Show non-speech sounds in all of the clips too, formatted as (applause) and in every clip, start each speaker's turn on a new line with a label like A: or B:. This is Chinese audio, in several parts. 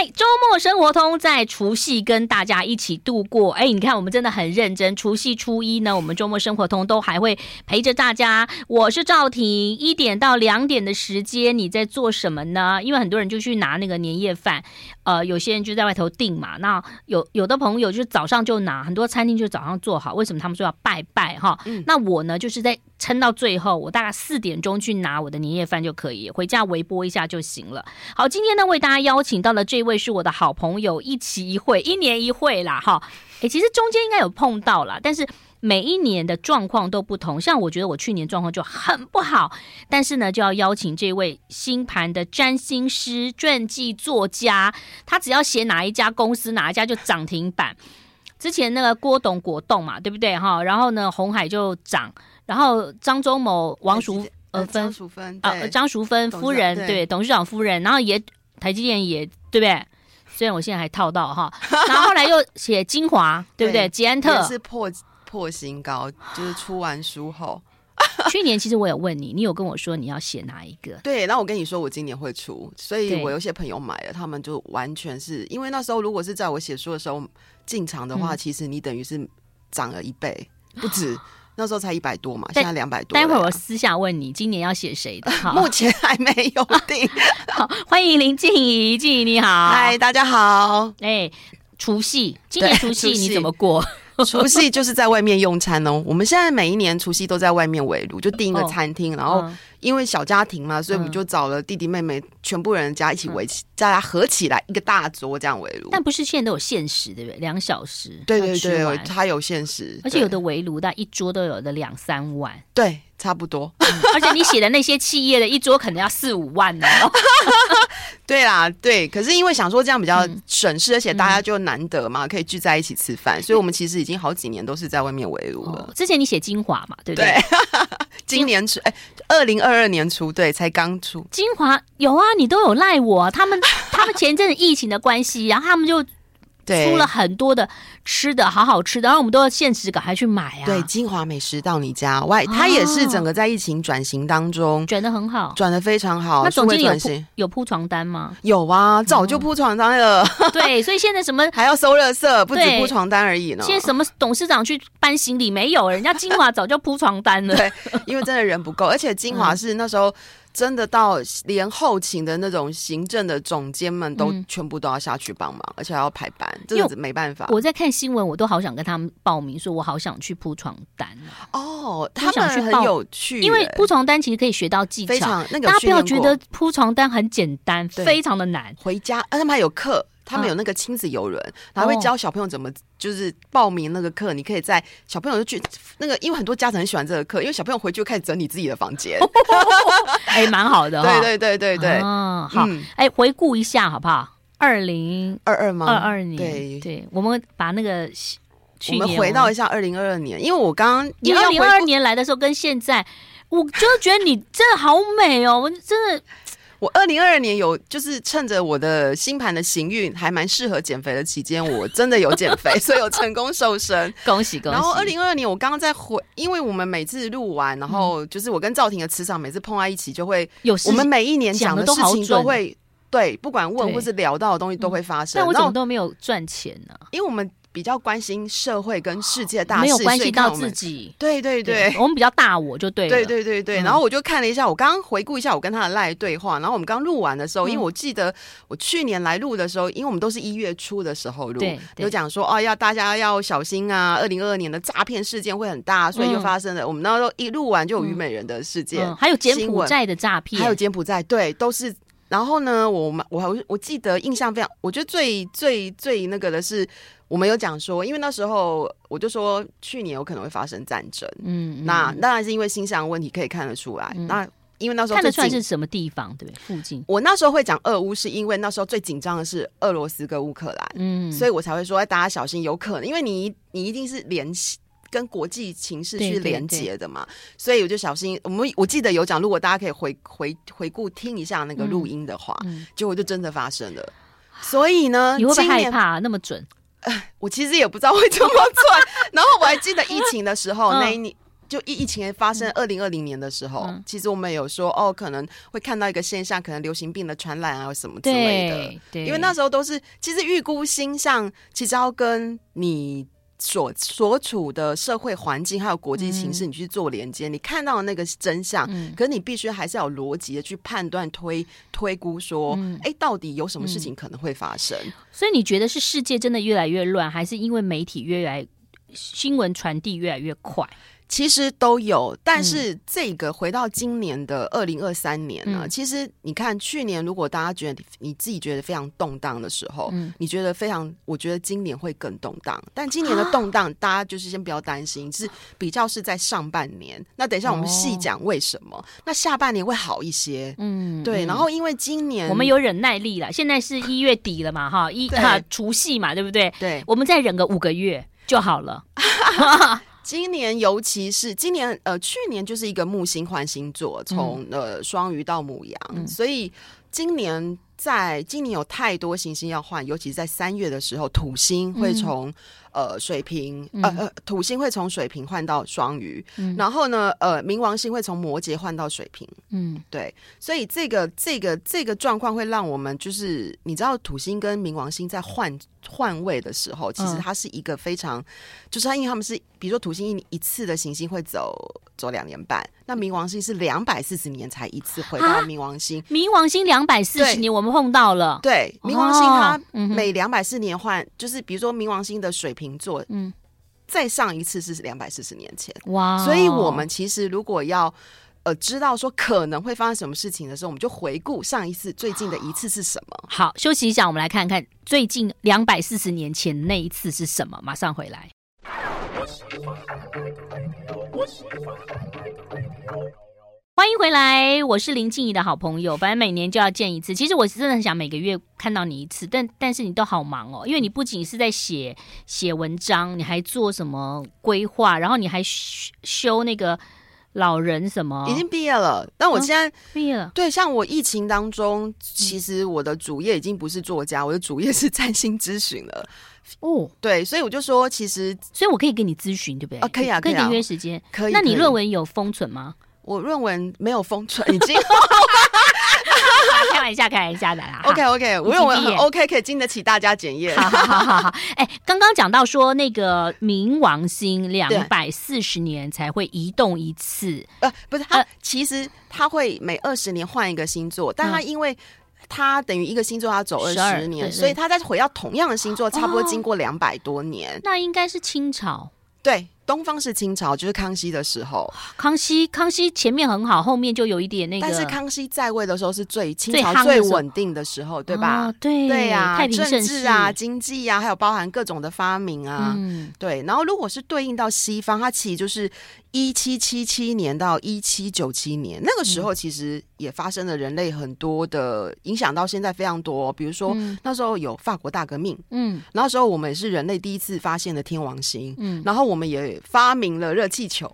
A: 来，周末生活通在除夕跟大家一起度过。哎，你看我们真的很认真。除夕初一呢，我们周末生活通都还会陪着大家。我是赵婷，一点到两点的时间你在做什么呢？因为很多人就去拿那个年夜饭，呃，有些人就在外头订嘛。那有有的朋友就是早上就拿，很多餐厅就早上做好。为什么他们说要拜拜哈？嗯，那我呢，就是在撑到最后，我大概四点钟去拿我的年夜饭就可以，回家微波一下就行了。好，今天呢，为大家邀请到了这位是我的好朋友，一期一会，一年一会啦，哈。诶，其实中间应该有碰到啦，但是每一年的状况都不同。像我觉得我去年状况就很不好，但是呢，就要邀请这位星盘的占星师、传记作家，他只要写哪一家公司，哪一家就涨停板。之前那个郭董果冻嘛，对不对哈？然后呢，红海就涨，然后张忠谋、王淑呃芬、张淑芬啊，张淑芬夫人对，对董事长夫人，然后也台积电也对不对？虽然我现在还套到哈，(laughs) 然后后来又写精华，(laughs) 对不对？捷安特
B: 是破破新高，就是出完书后。(laughs)
A: 去年其实我有问你，你有跟我说你要写哪一个？
B: 对，然后我跟你说我今年会出，所以我有些朋友买了，他们就完全是因为那时候如果是在我写书的时候进场的话，嗯、其实你等于是涨了一倍不止。那时候才一百多嘛，现在两百多。
A: 待会儿我私下问你，今年要写谁的？(laughs)
B: 目前还没有定。(laughs)
A: 好，欢迎林静怡，静怡你好，
B: 嗨，大家好。
A: 哎，除夕，今年除夕你怎么过？(laughs)
B: 除夕就是在外面用餐哦。我们现在每一年除夕都在外面围炉，就订一个餐厅，然后。因为小家庭嘛，所以我们就找了弟弟妹妹，全部人家一起围起，大家合起来一个大桌这样围炉。
A: 但不是现在都有限时，对不对？两小时。
B: 对对对，它有限时，
A: 而且有的围炉但一桌都有的两三万。
B: 对，差不多。
A: 而且你写的那些企业的一桌可能要四五万呢。(laughs)
B: 对啦，对。可是因为想说这样比较省事，而且大家就难得嘛，可以聚在一起吃饭，所以我们其实已经好几年都是在外面围炉了。
A: 之前你写精华嘛，对不对？(laughs)
B: 今年出哎，二零二二年初，对，才刚出。
A: 精华有啊，你都有赖我。他们 (laughs) 他们前阵子疫情的关系，然后他们就出了很多的吃的，好好吃的，然后我们都要限时赶快去买啊。
B: 对，精华美食到你家，外，他也是整个在疫情转型当中
A: 转的很好，
B: 转的非常好。
A: 那总经理有铺有铺床单吗？
B: 有啊，早就铺床单了。
A: 对，所以现在什么 (laughs)
B: 还要收热色，不止铺床单而已呢。
A: 现在什么董事长去搬行李没有？人家精华早就铺床单了。(laughs)
B: 对，因为真的人不够，而且精华是那时候。真的到连后勤的那种行政的总监们都全部都要下去帮忙，嗯、而且还要排班，这样子没办法。
A: 我在看新闻，我都好想跟他们报名，说我好想去铺床单
B: 哦，他们很有趣，
A: 因为铺床单其实可以学到技巧。那个大家不要觉得铺床单很简单，非常的难。
B: 回家，啊，他们还有课。他们有那个亲子游轮，然后会教小朋友怎么就是报名那个课。你可以在小朋友就去那个，因为很多家长很喜欢这个课，因为小朋友回去就开始整理自己的房间，(laughs)
A: 哎，蛮好的。
B: 对对对对对，
A: 嗯，好，哎，回顾一下好不好？二零
B: 二二吗？
A: 二二年，对对，我们把那个去年
B: 我们回到一下二零二二年，因为我刚刚
A: 你二零二二年来的时候跟现在，我就觉得你真的好美哦，我真的。
B: 我二零二二年有就是趁着我的星盘的行运还蛮适合减肥的期间，我真的有减肥，(laughs) 所以有成功瘦身，
A: 恭喜恭喜！
B: 然后二零二二年我刚刚在回，因为我们每次录完，然后就是我跟赵婷的磁场每次碰在一起，就会有我们每一年讲的事情都会对，不管问或是聊到的东西都会发生。
A: 但我怎么都没有赚钱呢？
B: 因为我们。比较关心社会跟世界大事，
A: 没有关系到自己。
B: 对对对，
A: 我们比较大我就对了。
B: 对对对对，然后我就看了一下，我刚刚回顾一下我跟他的赖对话，然后我们刚录完的时候，因为我记得我去年来录的时候，因为我们都是一月初的时候录，有讲说哦，要大家要小心啊，二零二二年的诈骗事件会很大，所以就发生了。我们那时候一录完就有虞美人的事件，
A: 还有柬埔寨的诈骗，
B: 还有柬埔寨，对，都是。然后呢，我们我还我记得印象非常，我觉得最最最那个的是，我们有讲说，因为那时候我就说去年有可能会发生战争，嗯，那当然是因为星象问题可以看得出来。嗯、那因为那时候
A: 看得出来是什么地方，对不对？附近。
B: 我那时候会讲俄乌，是因为那时候最紧张的是俄罗斯跟乌克兰，嗯，所以我才会说大家小心，有可能，因为你你一定是联系。跟国际情势去连接的嘛，所以我就小心。我们我记得有讲，如果大家可以回回回顾听一下那个录音的话，嗯，结果就真的发生了。所以呢，
A: 你会不会害怕那么准？
B: 呃，(laughs) 我其实也不知道会这么赚。然后我还记得疫情的时候，(laughs) 那一年就疫疫情发生二零二零年的时候，嗯、其实我们有说哦，可能会看到一个现象，可能流行病的传染啊什么之类的。对，对因为那时候都是其实预估星象，其实要跟你。所所处的社会环境还有国际形势，你去做连接，嗯、你看到的那个真相，嗯、可是你必须还是要有逻辑的去判断、推推估，说，哎、嗯，到底有什么事情可能会发生？
A: 所以你觉得是世界真的越来越乱，还是因为媒体越来新闻传递越来越快？
B: 其实都有，但是这个回到今年的二零二三年呢，嗯、其实你看去年，如果大家觉得你自己觉得非常动荡的时候，嗯、你觉得非常，我觉得今年会更动荡。但今年的动荡，大家就是先不要担心，是比较是在上半年。那等一下我们细讲为什么。哦、那下半年会好一些，嗯，对。然后因为今年
A: 我们有忍耐力了，现在是一月底了嘛，哈，一哈除夕嘛，对不对？
B: 对，
A: 我们再忍个五个月就好了。(laughs) (laughs) (laughs)
B: 今年，尤其是今年，呃，去年就是一个木星换星座，从呃双鱼到母羊，嗯、所以今年在今年有太多行星要换，尤其是在三月的时候，土星会从。嗯呃，水瓶，呃呃，土星会从水瓶换到双鱼，嗯、然后呢，呃，冥王星会从摩羯换到水瓶，嗯，对，所以这个这个这个状况会让我们就是，你知道，土星跟冥王星在换换位的时候，其实它是一个非常，嗯、就是它因为他们是，比如说土星一一次的行星会走走两年半，那冥王星是两百四十年才一次回到冥王星，
A: 冥王星两百四十年我们碰到了，
B: 对，冥王星它每两百四年换，就是比如说冥王星的水。瓶座，嗯，再上一次是两百四十年前，哇！所以我们其实如果要呃知道说可能会发生什么事情的时候，我们就回顾上一次最近的一次是什么。
A: 好，休息一下，我们来看看最近两百四十年前那一次是什么。马上回来。欢迎回来，我是林静怡的好朋友。反正每年就要见一次。其实我是真的很想每个月看到你一次，但但是你都好忙哦，因为你不仅是在写写文章，你还做什么规划，然后你还修那个老人什么。
B: 已经毕业了，但我现在、哦、
A: 毕业了。
B: 对，像我疫情当中，其实我的主业已经不是作家，我的主业是占星咨询了。哦，对，所以我就说，其实，
A: 所以我可以给你咨询，对不对？
B: 啊，可以啊，
A: 可以啊，约时间。可以。那你论文有封存吗？
B: 我论文没有封存，已经 (laughs) (laughs) (laughs) (laughs) 开
A: 玩笑，开玩笑的啦。
B: OK OK，我论文很 OK，可以经得起大家检验。
A: 好好好好，(laughs) 哎，刚刚讲到说那个冥王星两百四十年才会移动一次，
B: 呃，不是，它其实它会每二十年换一个星座，但它因为他等于一个星座要走二十年，所以他再回到同样的星座，差不多经过两百多年。
A: 那应该是清朝，
B: 对。东方是清朝，就是康熙的时候。
A: 康熙，康熙前面很好，后面就有一点那个。
B: 但是康熙在位的时候是最清朝最稳定的时候，对吧？
A: 哦、对
B: 对呀、啊，
A: 太平，
B: 政治啊，经济啊，还有包含各种的发明啊，嗯、对。然后如果是对应到西方，它其实就是一七七七年到一七九七年，那个时候其实也发生了人类很多的影响，到现在非常多。比如说、嗯、那时候有法国大革命，嗯，那时候我们也是人类第一次发现的天王星，嗯，然后我们也。发明了热气球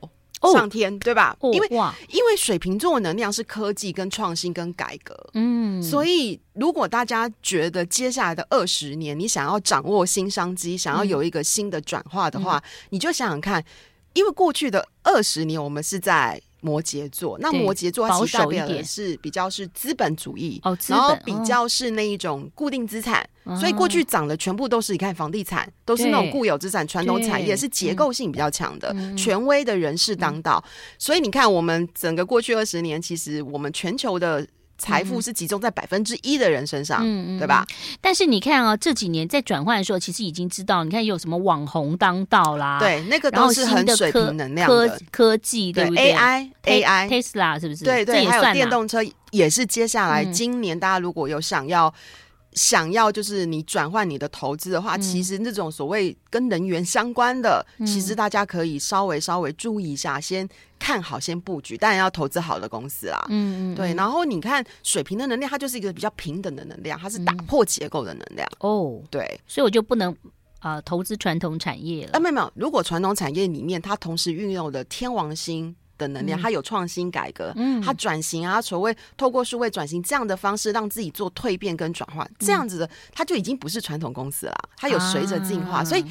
B: 上天，哦、对吧？因为哇，因为水瓶座能量是科技跟创新跟改革，嗯，所以如果大家觉得接下来的二十年你想要掌握新商机，想要有一个新的转化的话，嗯、你就想想看，因为过去的二十年我们是在。摩羯座，那摩羯座其实代表的是比较是资本主义，哦、然后比较是那一种固定资产，哦、所以过去涨的全部都是你看房地产，都是那种固有资产、传统产业，是结构性比较强的，嗯、权威的人士当道，嗯、所以你看我们整个过去二十年，其实我们全球的。财富是集中在百分之一的人身上，嗯、对吧？
A: 但是你看啊，这几年在转换的时候，其实已经知道，你看有什么网红当道啦，
B: 对，那个都是很水平能量的
A: 科科技，对不对
B: ？AI AI
A: Tesla 是不是？
B: 对对，还有电动车也是接下来今年大家如果有想要。想要就是你转换你的投资的话，嗯、其实那种所谓跟能源相关的，嗯、其实大家可以稍微稍微注意一下，先看好，先布局，当然要投资好的公司啦。嗯嗯，对。然后你看水平的能量，它就是一个比较平等的能量，它是打破结构的能量。嗯、哦，对，
A: 所以我就不能啊、呃、投资传统产业了。
B: 啊，没有没有，如果传统产业里面它同时运用的天王星。的能量，它有创新改革，嗯，它转型啊，所谓透过数位转型这样的方式，让自己做蜕变跟转换，这样子的，它就已经不是传统公司了，它有随着进化，啊、所以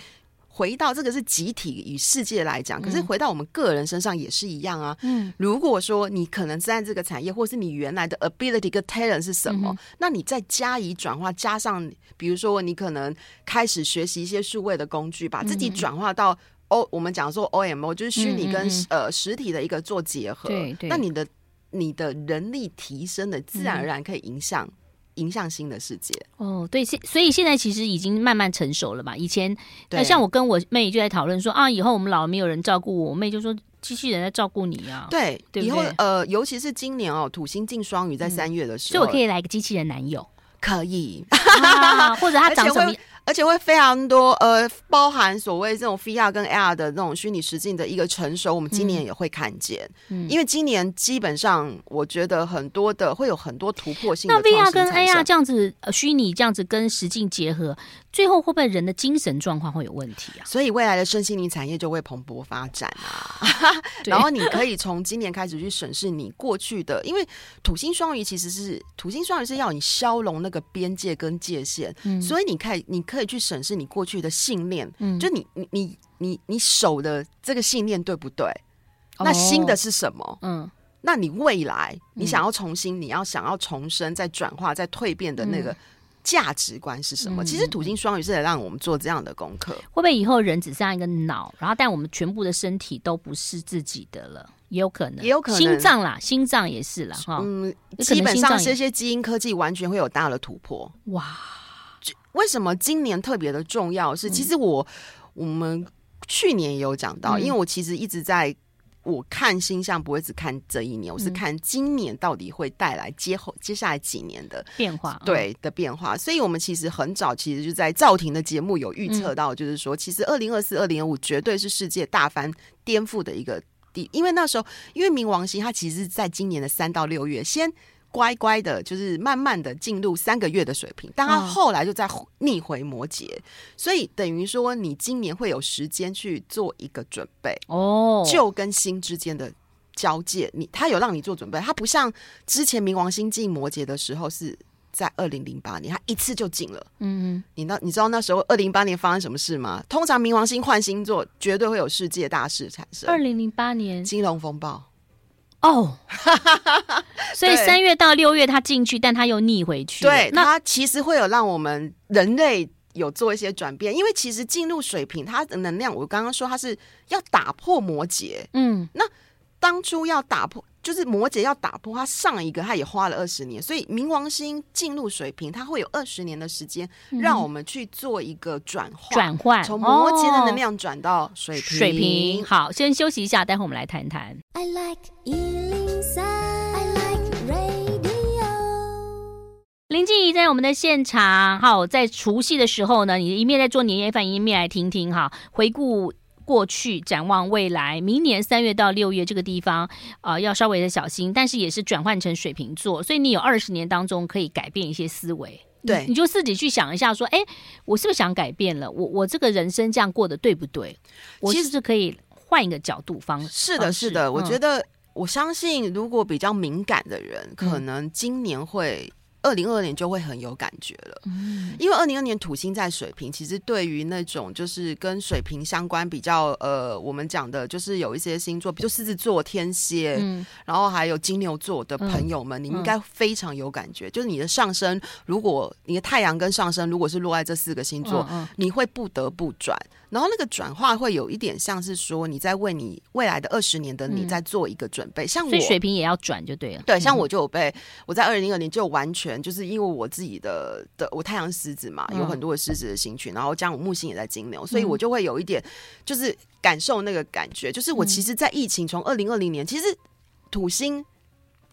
B: 回到这个是集体与世界来讲，可是回到我们个人身上也是一样啊。嗯，如果说你可能在这个产业，或是你原来的 ability 跟 talent 是什么，嗯、那你再加以转化，加上比如说你可能开始学习一些数位的工具，把自己转化到 O，我们讲说 OMO 就是虚拟跟嗯嗯嗯呃实体的一个做结合。对对，那你的你的人力提升的，自然而然可以影响。迎向新的世界
A: 哦，对，现所以现在其实已经慢慢成熟了嘛。以前，那像我跟我妹就在讨论说啊，以后我们老了没有人照顾我，我妹就说机器人在照顾你啊。
B: 对，
A: 对对
B: 以后呃，尤其是今年哦，土星进双鱼在三月的时候，
A: 嗯，所以我可以来个机器人男友，
B: 可以，
A: 啊，或者他长什么？
B: 而且会非常多，呃，包含所谓这种 VR 跟 AR 的那种虚拟实境的一个成熟，我们今年也会看见。嗯，因为今年基本上，我觉得很多的会有很多突破性的。
A: 那 VR 跟 AR 这样子，呃，虚拟这样子跟实境结合，最后会不会人的精神状况会有问题啊？
B: 所以未来的身心灵产业就会蓬勃发展啊。对 (laughs) 然后你可以从今年开始去审视你过去的，因为土星双鱼其实是土星双鱼是要你消融那个边界跟界限，嗯，所以你看你可以。可以去审视你过去的信念，嗯，就你你你你你守的这个信念对不对？哦、那新的是什么？嗯，那你未来你想要重新，嗯、你要想要重生、再转化、再蜕变的那个价值观是什么？嗯、其实土星双鱼是在让我们做这样的功课。会
A: 不会以后人只剩下一个脑，然后但我们全部的身体都不是自己的了？也有可能，
B: 也有可能
A: 心脏啦，心脏也是啦。哈。嗯，
B: 基本上这些基因科技完全会有大的突破。哇！为什么今年特别的重要？是其实我、嗯、我们去年也有讲到，嗯、因为我其实一直在我看星象，不会只看这一年，嗯、我是看今年到底会带来接后接下来几年的
A: 变化，
B: 对、嗯、的变化。所以我们其实很早，其实就在赵婷的节目有预测到，就是说，嗯、其实二零二四、二零二五绝对是世界大翻颠覆的一个地，因为那时候，因为冥王星它其实是在今年的三到六月先。乖乖的，就是慢慢的进入三个月的水平，但他后来就在逆回摩羯，哦、所以等于说你今年会有时间去做一个准备哦，旧跟新之间的交界，你他有让你做准备，他不像之前冥王星进摩羯的时候是在二零零八年，他一次就进了，嗯，你那你知道那时候二零零八年发生什么事吗？通常冥王星换星座，绝对会有世界大事产生。
A: 二零零八年
B: 金融风暴。
A: 哦，(laughs) 所以三月到六月他进去，但他又逆回去。
B: 对，那他其实会有让我们人类有做一些转变，因为其实进入水平，它的能量，我刚刚说它是要打破摩羯。嗯，那当初要打破。就是摩羯要打破他上一个，他也花了二十年，所以冥王星进入水瓶，它会有二十年的时间，让我们去做一个转换，转换从摩羯的能量转到水瓶。
A: 水瓶，好，先休息一下，待会我们来谈谈。I like 林静怡在我们的现场，好，在除夕的时候呢，你一面在做年夜饭，一面来听听哈，回顾。过去展望未来，明年三月到六月这个地方啊、呃，要稍微的小心，但是也是转换成水瓶座，所以你有二十年当中可以改变一些思维。
B: 对，
A: 你就自己去想一下，说，哎，我是不是想改变了？我我这个人生这样过得对不对？我其实是可以换一个角度方式。
B: 是的，是的，嗯、我觉得我相信，如果比较敏感的人，可能今年会。二零二二年就会很有感觉了，嗯，因为二零二二年土星在水瓶，其实对于那种就是跟水瓶相关比较，呃，我们讲的就是有一些星座，比如狮子座、天蝎，嗯，然后还有金牛座的朋友们，嗯，你们应该非常有感觉。嗯，就是你的上升，如果你的太阳跟上升如果是落在这四个星座，嗯，你会不得不转。然后那个转化会有一点像是说你在为你未来的二十年的你在做一个准备，嗯、像我
A: 所以水平也要转就对了。
B: 对，像我就有被我在二零零二年就完全就是因为我自己的的我太阳狮子嘛，有很多的狮子的星群，嗯、然后加上我木星也在金牛，所以我就会有一点就是感受那个感觉，就是我其实，在疫情从二零二零年，其实土星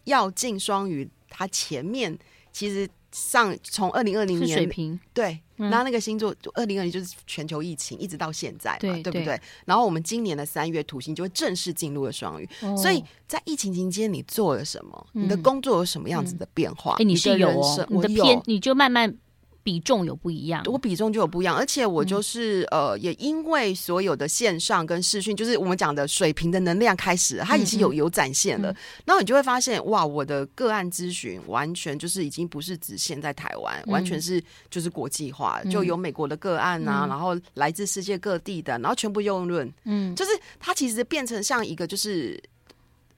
B: 要进双鱼，它前面其实。上从二零二零年
A: 水平。
B: 对，然后那个星座二零二零就是全球疫情一直到现在嘛，对，对不对？然后我们今年的三月土星就会正式进入了双鱼，哦、所以在疫情期间你做了什么？嗯、你的工作有什么样子的变化？
A: 哎，你是有哦，你的偏你就慢慢比重有不一样，
B: 我比重就有不一样，而且我就是、嗯、呃，也因为所有的线上跟视讯，就是我们讲的水平的能量开始，它已经有有展现了，嗯。嗯、然后你就会发现，哇，我的个案咨询完全就是已经不是只限在台湾，嗯、完全是就是国际化，嗯、就有美国的个案啊，嗯、然后来自世界各地的，然后全部用论，嗯，就是它其实变成像一个就是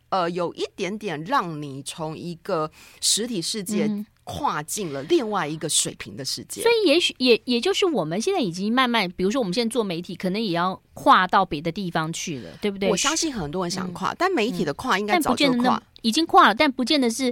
B: 呃，有一点点让你从一个实体世界。嗯跨进了另外一个水平的世界，
A: 所以也许也也就是我们现在已经慢慢，比如说我们现在做媒体，可能也要跨到别的地方去了，对不对？
B: 我相信很多人想跨，嗯、但媒体的跨应该早就跨，
A: 已经跨了，但不见得是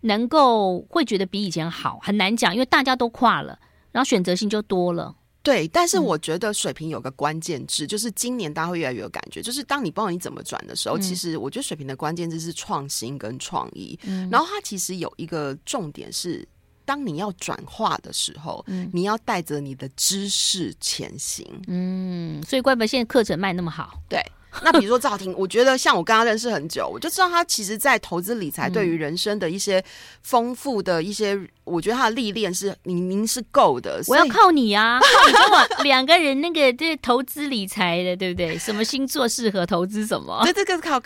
A: 能够会觉得比以前好，很难讲，因为大家都跨了，然后选择性就多了。
B: 对，但是我觉得水平有个关键字，嗯、就是今年大家会越来越有感觉，就是当你不知道你怎么转的时候，嗯、其实我觉得水平的关键字是创新跟创意。嗯、然后它其实有一个重点是，当你要转化的时候，嗯、你要带着你的知识前行。
A: 嗯，所以怪不得现在课程卖那么好。
B: 对。(laughs) 那比如说赵婷，我觉得像我跟他认识很久，我就知道他其实，在投资理财对于人生的一些丰富的一些，嗯、我觉得他的历练是明明是够的。
A: 我要靠你啊，靠你跟我两个人那个对投资理财的，对不对？什么星座适合投资什么？
B: 对，这个靠。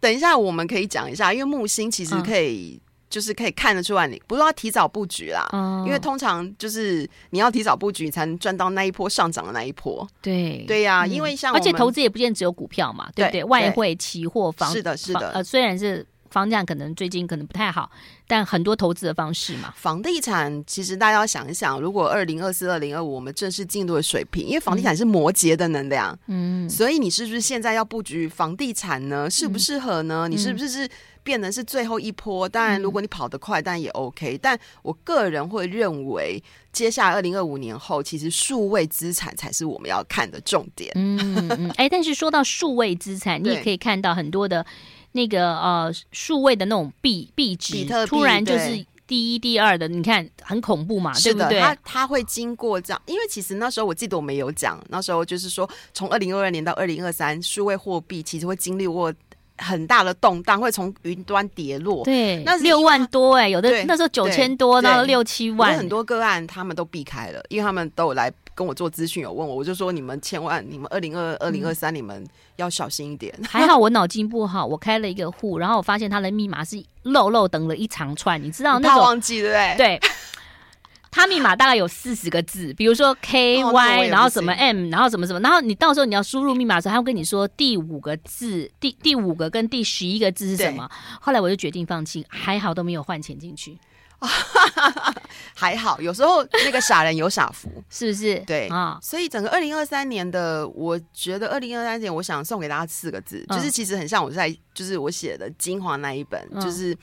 B: 等一下我们可以讲一下，因为木星其实可以。嗯就是可以看得出来，你不是要提早布局啦，嗯、因为通常就是你要提早布局，你才能赚到那一波上涨的那一波。
A: 对
B: 对呀、啊，嗯、因为像而
A: 且投资也不见只有股票嘛，对不对？对外汇、期货、房
B: 是的，是的。
A: 呃，虽然是房价可能最近可能不太好，但很多投资的方式嘛。
B: 房地产其实大家要想一想，如果二零二四、二零二五我们正式进入的水平，因为房地产是摩羯的能量，嗯，所以你是不是现在要布局房地产呢？适不适合呢？嗯、你是不是是？变成是最后一波，当然如果你跑得快，当然也 OK。但我个人会认为，接下来二零二五年后，其实数位资产才是我们要看的重点。
A: 嗯嗯，哎，但是说到数位资产，(laughs) 你也可以看到很多的那个呃数位的那种币币值，突然就是第一、第二的，你看很恐怖嘛，
B: 是的，
A: 对不对？
B: 它它会经过这样，因为其实那时候我记得我们有讲，那时候就是说，从二零二二年到二零二三，数位货币其实会经历过。很大的动荡会从云端跌落，
A: 对，那六万多哎、欸，有的那时候九千多，到六七万，
B: 很多个案他们都避开了，因为他们都有来跟我做咨询，有问我，我就说你们千万，你们二零二二零二三，你们要小心一点。(laughs)
A: 还好我脑筋不好，我开了一个户，然后我发现他的密码是漏漏等了一长串，你知道那
B: 种，忘记对不对？
A: 对。他密码大概有四十个字，比如说 K Y，然后什么 M，然后什么什么，然后你到时候你要输入密码的时候，他会跟你说第五个字，第第五个跟第十一个字是什么。后来我就决定放弃，还好都没有换钱进去，(laughs)
B: 还好。有时候那个傻人有傻福，(laughs)
A: 是不是？
B: 对啊，所以整个二零二三年的，我觉得二零二三年，我想送给大家四个字，嗯、就是其实很像我在，就是我写的精华那一本，嗯、就是。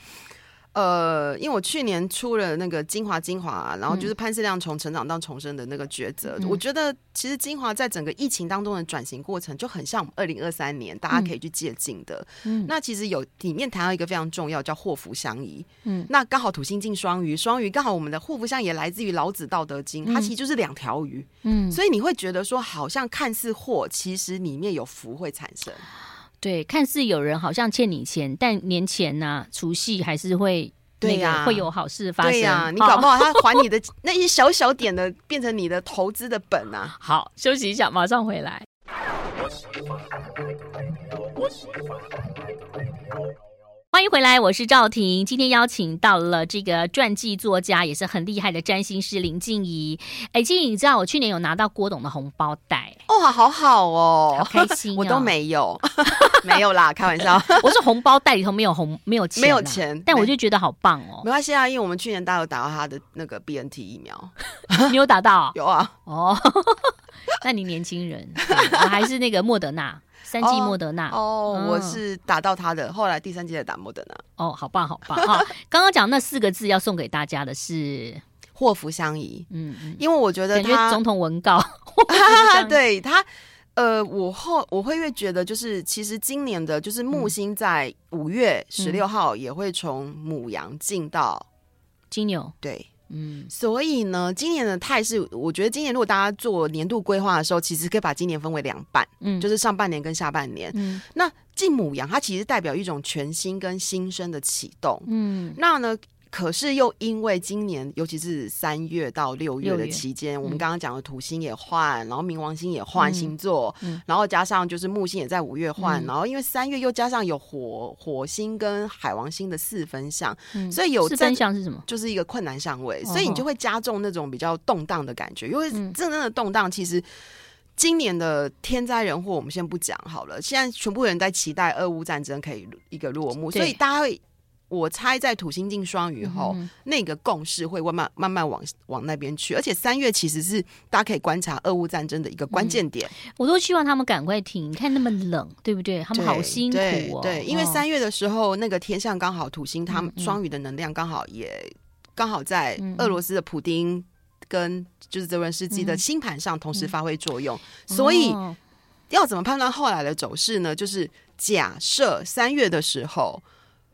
B: 呃，因为我去年出了那个精华精华，然后就是潘思亮从成长到重生的那个抉择。嗯、我觉得其实精华在整个疫情当中的转型过程就很像我们二零二三年大家可以去借鉴的。嗯，那其实有里面谈到一个非常重要叫祸福相依。嗯，那刚好土星进双鱼，双鱼刚好我们的祸福相也来自于老子道德经，它其实就是两条鱼。嗯，所以你会觉得说好像看似祸，其实里面有福会产生。
A: 对，看似有人好像欠你钱，但年前呐、啊，除夕还是会对呀，会有好事发生。对呀、
B: 啊，你搞不好 (laughs) 他还你的那些小小点的，变成你的投资的本啊。
A: 好，休息一下，马上回来。欢迎回来，我是赵婷。今天邀请到了这个传记作家，也是很厉害的占星师林静怡。哎，静怡，你知道我去年有拿到郭董的红包袋
B: 哦，好好哦，
A: 好开心、哦。(laughs)
B: 我都没有，(laughs) 没有啦，开玩笑。(laughs)
A: 我是红包袋里头没有红，没有钱，
B: 没有钱，
A: 但我就觉得好棒哦。
B: 没关系啊，因为我们去年大家有打到他的那个 BNT 疫苗，
A: 你有打到？
B: 有啊。
A: 哦，那你年轻人，我还是那个莫德纳。三剂莫德纳。
B: 哦，嗯、我是打到他的，后来第三季才打莫德纳。
A: 哦，好棒好棒哈！(laughs) 刚刚讲那四个字要送给大家的是？
B: 祸福相依，嗯嗯，因为我觉得他
A: 总统文告，(laughs)
B: 对他呃，我后我会越觉得就是其实今年的就是木星在五月十六号也会从母羊进到
A: 金牛，
B: 对。嗯，所以呢，今年的态势，我觉得今年如果大家做年度规划的时候，其实可以把今年分为两半，嗯，就是上半年跟下半年。嗯，那继母羊，它其实代表一种全新跟新生的启动。嗯，那呢，可是又因为今年，尤其是三月到六月的期间，我们刚刚讲的土星也换，然后冥王星也换星座，嗯、然后加上就是木星也在五月换，嗯、然后因为三月又加上有火火星跟海王星的四分相，嗯、所以有
A: 四分相是什么？
B: 就是一个困难相位，所以你就会加重那种比较动荡的感觉。因为真正的动荡，其实今年的天灾人祸我们先不讲好了，现在全部人在期待俄乌战争可以一个落幕，所以大家会。我猜在土星进双鱼后，嗯、那个共识会慢慢慢慢往往那边去，而且三月其实是大家可以观察俄乌战争的一个关键点。
A: 嗯、我都希望他们赶快停，你看那么冷，对不对？他们好辛苦哦。
B: 对，对，因为三月的时候，哦、那个天象刚好土星，他们双鱼的能量刚好也刚好在俄罗斯的普丁跟就是泽伦斯基的星盘上同时发挥作用，嗯、所以要怎么判断后来的走势呢？就是假设三月的时候。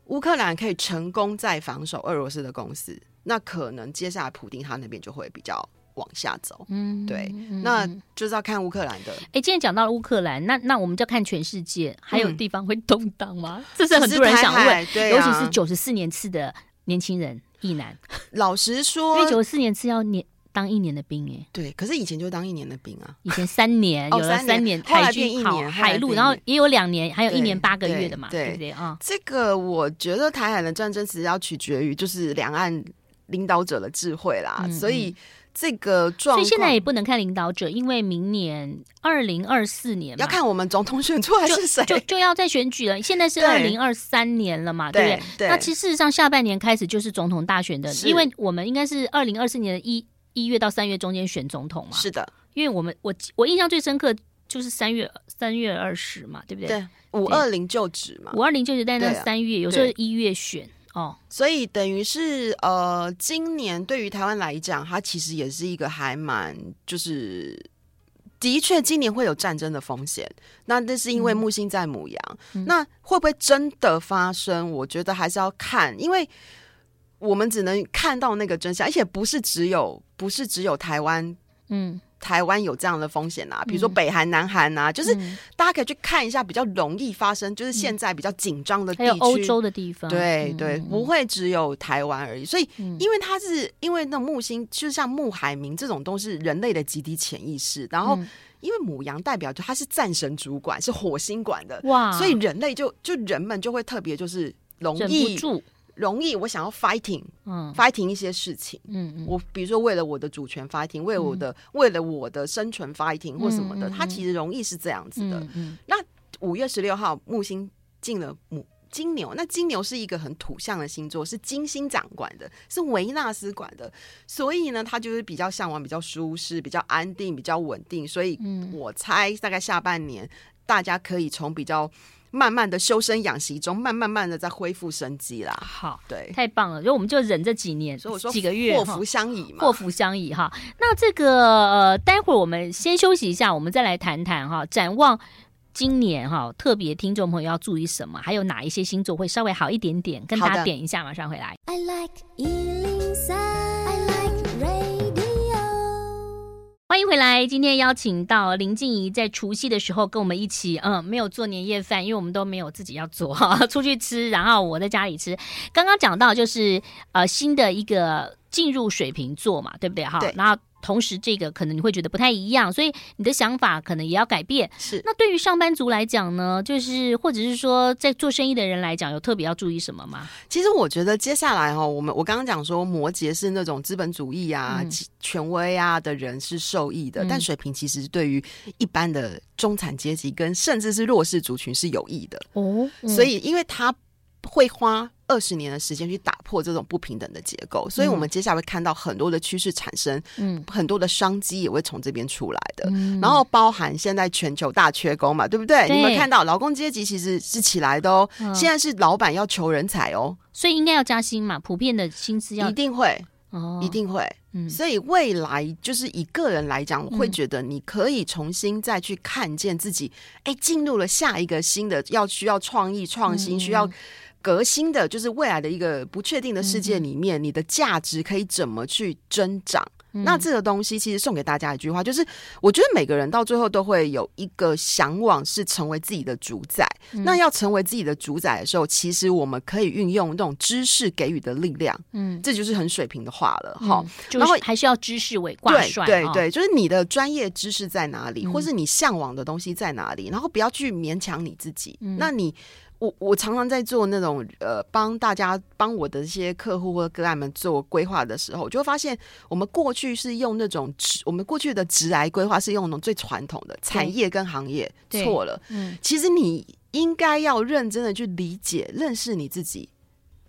B: 乌克兰可以成功再防守俄罗斯的公司，那可能接下来普丁他那边就会比较往下走。嗯，对，嗯、那就是要看乌克兰的。
A: 哎、欸，今天讲到了乌克兰，那那我们就要看全世界还有地方会动荡吗？嗯、这是很多人想问，对啊、尤其是九十四年次的年轻人一男。
B: 老实说，
A: 因为九十四年次要年。当一年的兵哎，
B: 对，可是以前就当一年的兵啊，
A: 以前三年有了三年，海军一年海陆，然后也有两年，还有一年八个月的嘛，对不对？啊？
B: 这个我觉得台海的战争其实要取决于就是两岸领导者的智慧啦，所以这个状，所以
A: 现在也不能看领导者，因为明年二零二四年
B: 要看我们总统选出来是谁，
A: 就就要再选举了。现在是二零二三年了嘛，对不对？那其实事实上下半年开始就是总统大选的，因为我们应该是二零二四年的一。一月到三月中间选总统嘛？
B: 是的，
A: 因为我们我我印象最深刻就是三月三月二十嘛，对不对？
B: 对，五二零就职嘛，
A: 五二零就职，但是三月有时候一月选哦，
B: 所以等于是呃，今年对于台湾来讲，它其实也是一个还蛮就是的确，今年会有战争的风险。那那是因为木星在母羊，嗯、那会不会真的发生？我觉得还是要看，因为。我们只能看到那个真相，而且不是只有不是只有台湾，嗯，台湾有这样的风险啊，比如说北韩、南韩啊，就是大家可以去看一下比较容易发生，就是现在比较紧张的地
A: 欧洲的地方，
B: 对对，不会只有台湾而已。所以，因为它是因为那木星，就像木海明这种都是人类的集体潜意识，然后因为母羊代表着它是战神主管，是火星管的，哇，所以人类就就人们就会特别就是容易容易，我想要 fighting，嗯，fighting 一些事情，嗯嗯，我比如说为了我的主权 fighting，为我的为了我的生存 fighting 或什么的，它其实容易是这样子的。嗯，那五月十六号木星进了母金牛，那金牛是一个很土象的星座，是金星掌管的，是维纳斯管的，所以呢，它就是比较向往比较舒适、比较安定、比较稳定。所以我猜大概下半年大家可以从比较。慢慢的修身养息中，慢慢慢的在恢复生机啦。
A: 好，
B: 对，
A: 太棒了，所以我们就忍这几年，所以我说几个月，
B: 祸福相倚嘛，
A: 祸福相倚哈。那这个呃，待会儿我们先休息一下，我们再来谈谈哈，展望今年哈，特别听众朋友要注意什么，还有哪一些星座会稍微好一点点，跟大家点一下，马上回来。I like 欢迎回来！今天邀请到林静怡，在除夕的时候跟我们一起，嗯，没有做年夜饭，因为我们都没有自己要做，哈，(laughs) 出去吃，然后我在家里吃。刚刚讲到就是呃新的一个进入水瓶座嘛，对不对？哈，对，然后。同时，这个可能你会觉得不太一样，所以你的想法可能也要改变。
B: 是，
A: 那对于上班族来讲呢，就是或者是说在做生意的人来讲，有特别要注意什么吗？
B: 其实我觉得接下来哈，我们我刚刚讲说摩羯是那种资本主义啊、嗯、权威啊的人是受益的，嗯、但水瓶其实对于一般的中产阶级跟甚至是弱势族群是有益的哦。嗯、所以，因为他会花。二十年的时间去打破这种不平等的结构，所以我们接下来会看到很多的趋势产生，嗯，很多的商机也会从这边出来的。嗯、然后包含现在全球大缺工嘛，对不对？对，你们看到劳工阶级其实是起来的哦，嗯、现在是老板要求人才哦，
A: 所以应该要加薪嘛，普遍的薪资要
B: 一定会哦，一定会。嗯，所以未来就是以个人来讲，我会觉得你可以重新再去看见自己，哎、嗯，进入了下一个新的要需要创意创新、嗯、需要。革新的就是未来的一个不确定的世界里面，嗯、你的价值可以怎么去增长？嗯、那这个东西其实送给大家一句话，就是我觉得每个人到最后都会有一个向往，是成为自己的主宰。嗯、那要成为自己的主宰的时候，其实我们可以运用那种知识给予的力量。嗯，这就是很水平的话了。哈、嗯，
A: 然后还是要知识为挂帅。
B: 对对对，就是你的专业知识在哪里，嗯、或是你向往的东西在哪里，然后不要去勉强你自己。嗯、那你。我我常常在做那种呃，帮大家帮我的一些客户或个案们做规划的时候，就会发现我们过去是用那种直，我们过去的直来规划是用那种最传统的产业跟行业，错了。嗯，其实你应该要认真的去理解、认识你自己。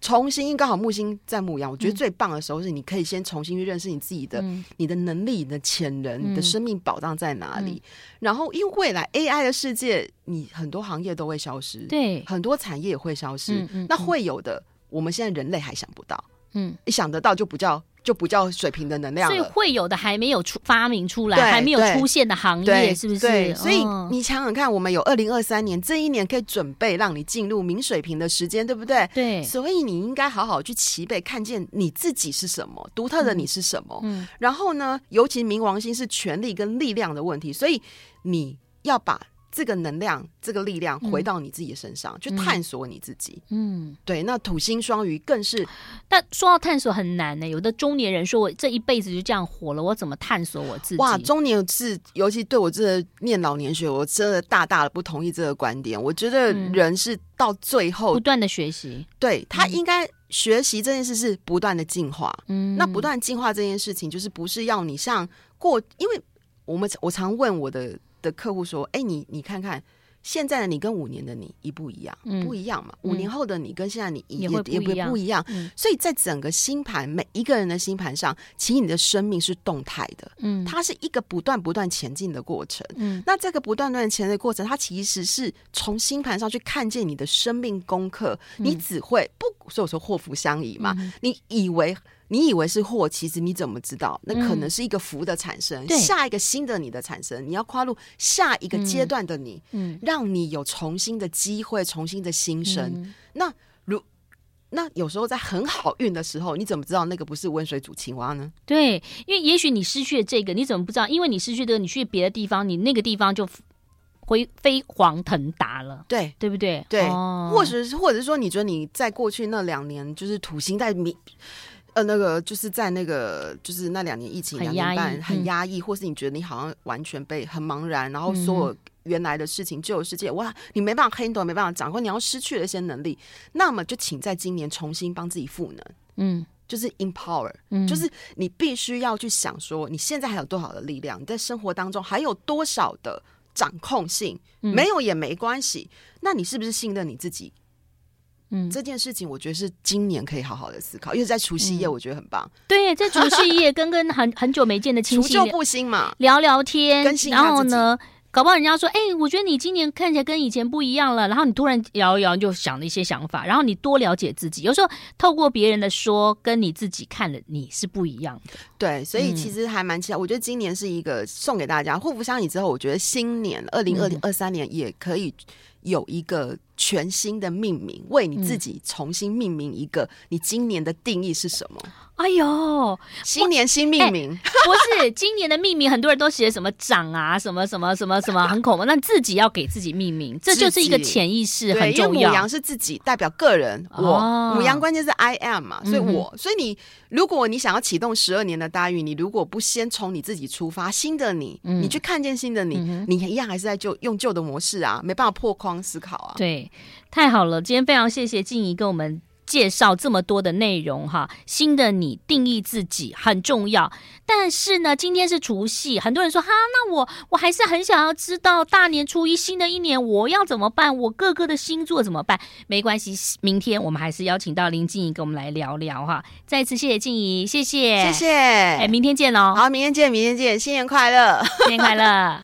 B: 重新，刚好木星在牧羊，我觉得最棒的时候是你可以先重新去认识你自己的、嗯、你的能力、你的潜能、嗯、你的生命宝藏在哪里。嗯、然后，因为未来 AI 的世界，你很多行业都会消失，
A: 对，
B: 很多产业也会消失。那会有的，我们现在人类还想不到。嗯，一想得到就不叫。就不叫水平的能量，
A: 所以会有的还没有出发明出来，还没有出现的行业，是不是？
B: 对，所以你想想看，我们有二零二三年这一年可以准备让你进入明水平的时间，对不对？
A: 对，
B: 所以你应该好好去齐备，看见你自己是什么，独特的你是什么。嗯，然后呢，尤其冥王星是权力跟力量的问题，所以你要把。这个能量，这个力量回到你自己的身上，嗯、去探索你自己。嗯，对。那土星双鱼更是，(gasps)
A: 但说到探索很难呢、欸。有的中年人说：“我这一辈子就这样活了，我怎么探索我自己？”
B: 哇，中年是尤其对我这念老年学，我真的大大的不同意这个观点。我觉得人是到最后、
A: 嗯、不断的学习，
B: 对他应该学习这件事是不断的进化。嗯，那不断进化这件事情，就是不是要你像过，因为我们我常问我的。的客户说：“哎，你你看看，现在的你跟五年的你一不一样？嗯、不一样嘛？五年后的你跟现在你也也也不不一样。嗯、所以在整个星盘每一个人的星盘上，其实你的生命是动态的，嗯，它是一个不断不断前进的过程。嗯，那这个不断不断前进的过程，它其实是从星盘上去看见你的生命功课。嗯、你只会不，所以我说祸福相依嘛。嗯、你以为。”你以为是祸，其实你怎么知道？那可能是一个福的产生，嗯、下一个新的你的产生。你要跨入下一个阶段的你，嗯，让你有重新的机会，重新的新生。嗯、那如那有时候在很好运的时候，你怎么知道那个不是温水煮青蛙呢？
A: 对，因为也许你失去了这个，你怎么不知道？因为你失去这个，你去别的地方，你那个地方就会飞黄腾达了。对，对不对？
B: 对，哦、或者是或者是说，你觉得你在过去那两年，就是土星在你。呃，那个就是在那个，就是那两年疫情两年半很压抑，嗯、或是你觉得你好像完全被很茫然，然后所有原来的事情、旧的世界，哇，你没办法 handle，没办法掌控，你要失去了一些能力，那么就请在今年重新帮自己赋能，嗯，就是 empower，嗯，就是你必须要去想说，你现在还有多少的力量，你在生活当中还有多少的掌控性，嗯、没有也没关系，那你是不是信任你自己？嗯，这件事情我觉得是今年可以好好的思考，因为在除夕夜我觉得很棒。
A: 嗯、对，在除夕夜跟跟很很久没见的亲戚
B: 除旧布新嘛，
A: 聊聊天，然后呢，搞不好人家说，哎，我觉得你今年看起来跟以前不一样了。然后你突然摇一摇，就想了一些想法，然后你多了解自己。有时候透过别人的说，跟你自己看了你是不一样的。
B: 对，所以其实还蛮期待。嗯、我觉得今年是一个送给大家祸福相依之后，我觉得新年二零二零二三年也可以有一个。全新的命名，为你自己重新命名一个，你今年的定义是什么？
A: 哎呦，
B: 新年新命名，
A: 欸、不是今年的命名，很多人都写什么长啊，什么什么什么什么很恐怖，(laughs) 那自己要给自己命名，这就是一个潜意识很重要。
B: 因为牡羊是自己代表个人，我、哦、牡羊关键是 I am 嘛，所以我，嗯、所以你如果你想要启动十二年的大运，你如果不先从你自己出发，新的你，嗯、你去看见新的你，嗯、你一样还是在旧用旧的模式啊，没办法破框思考啊。
A: 对，太好了，今天非常谢谢静怡跟我们。介绍这么多的内容哈，新的你定义自己很重要。但是呢，今天是除夕，很多人说哈，那我我还是很想要知道大年初一新的一年我要怎么办？我各个的星座怎么办？没关系，明天我们还是邀请到林静怡跟我们来聊聊哈。再次谢谢静怡，谢谢，
B: 谢谢。
A: 哎，(laughs) 明天见喽！
B: 好，(laughs) 明天见，明天见，新年快乐，
A: 新年快乐。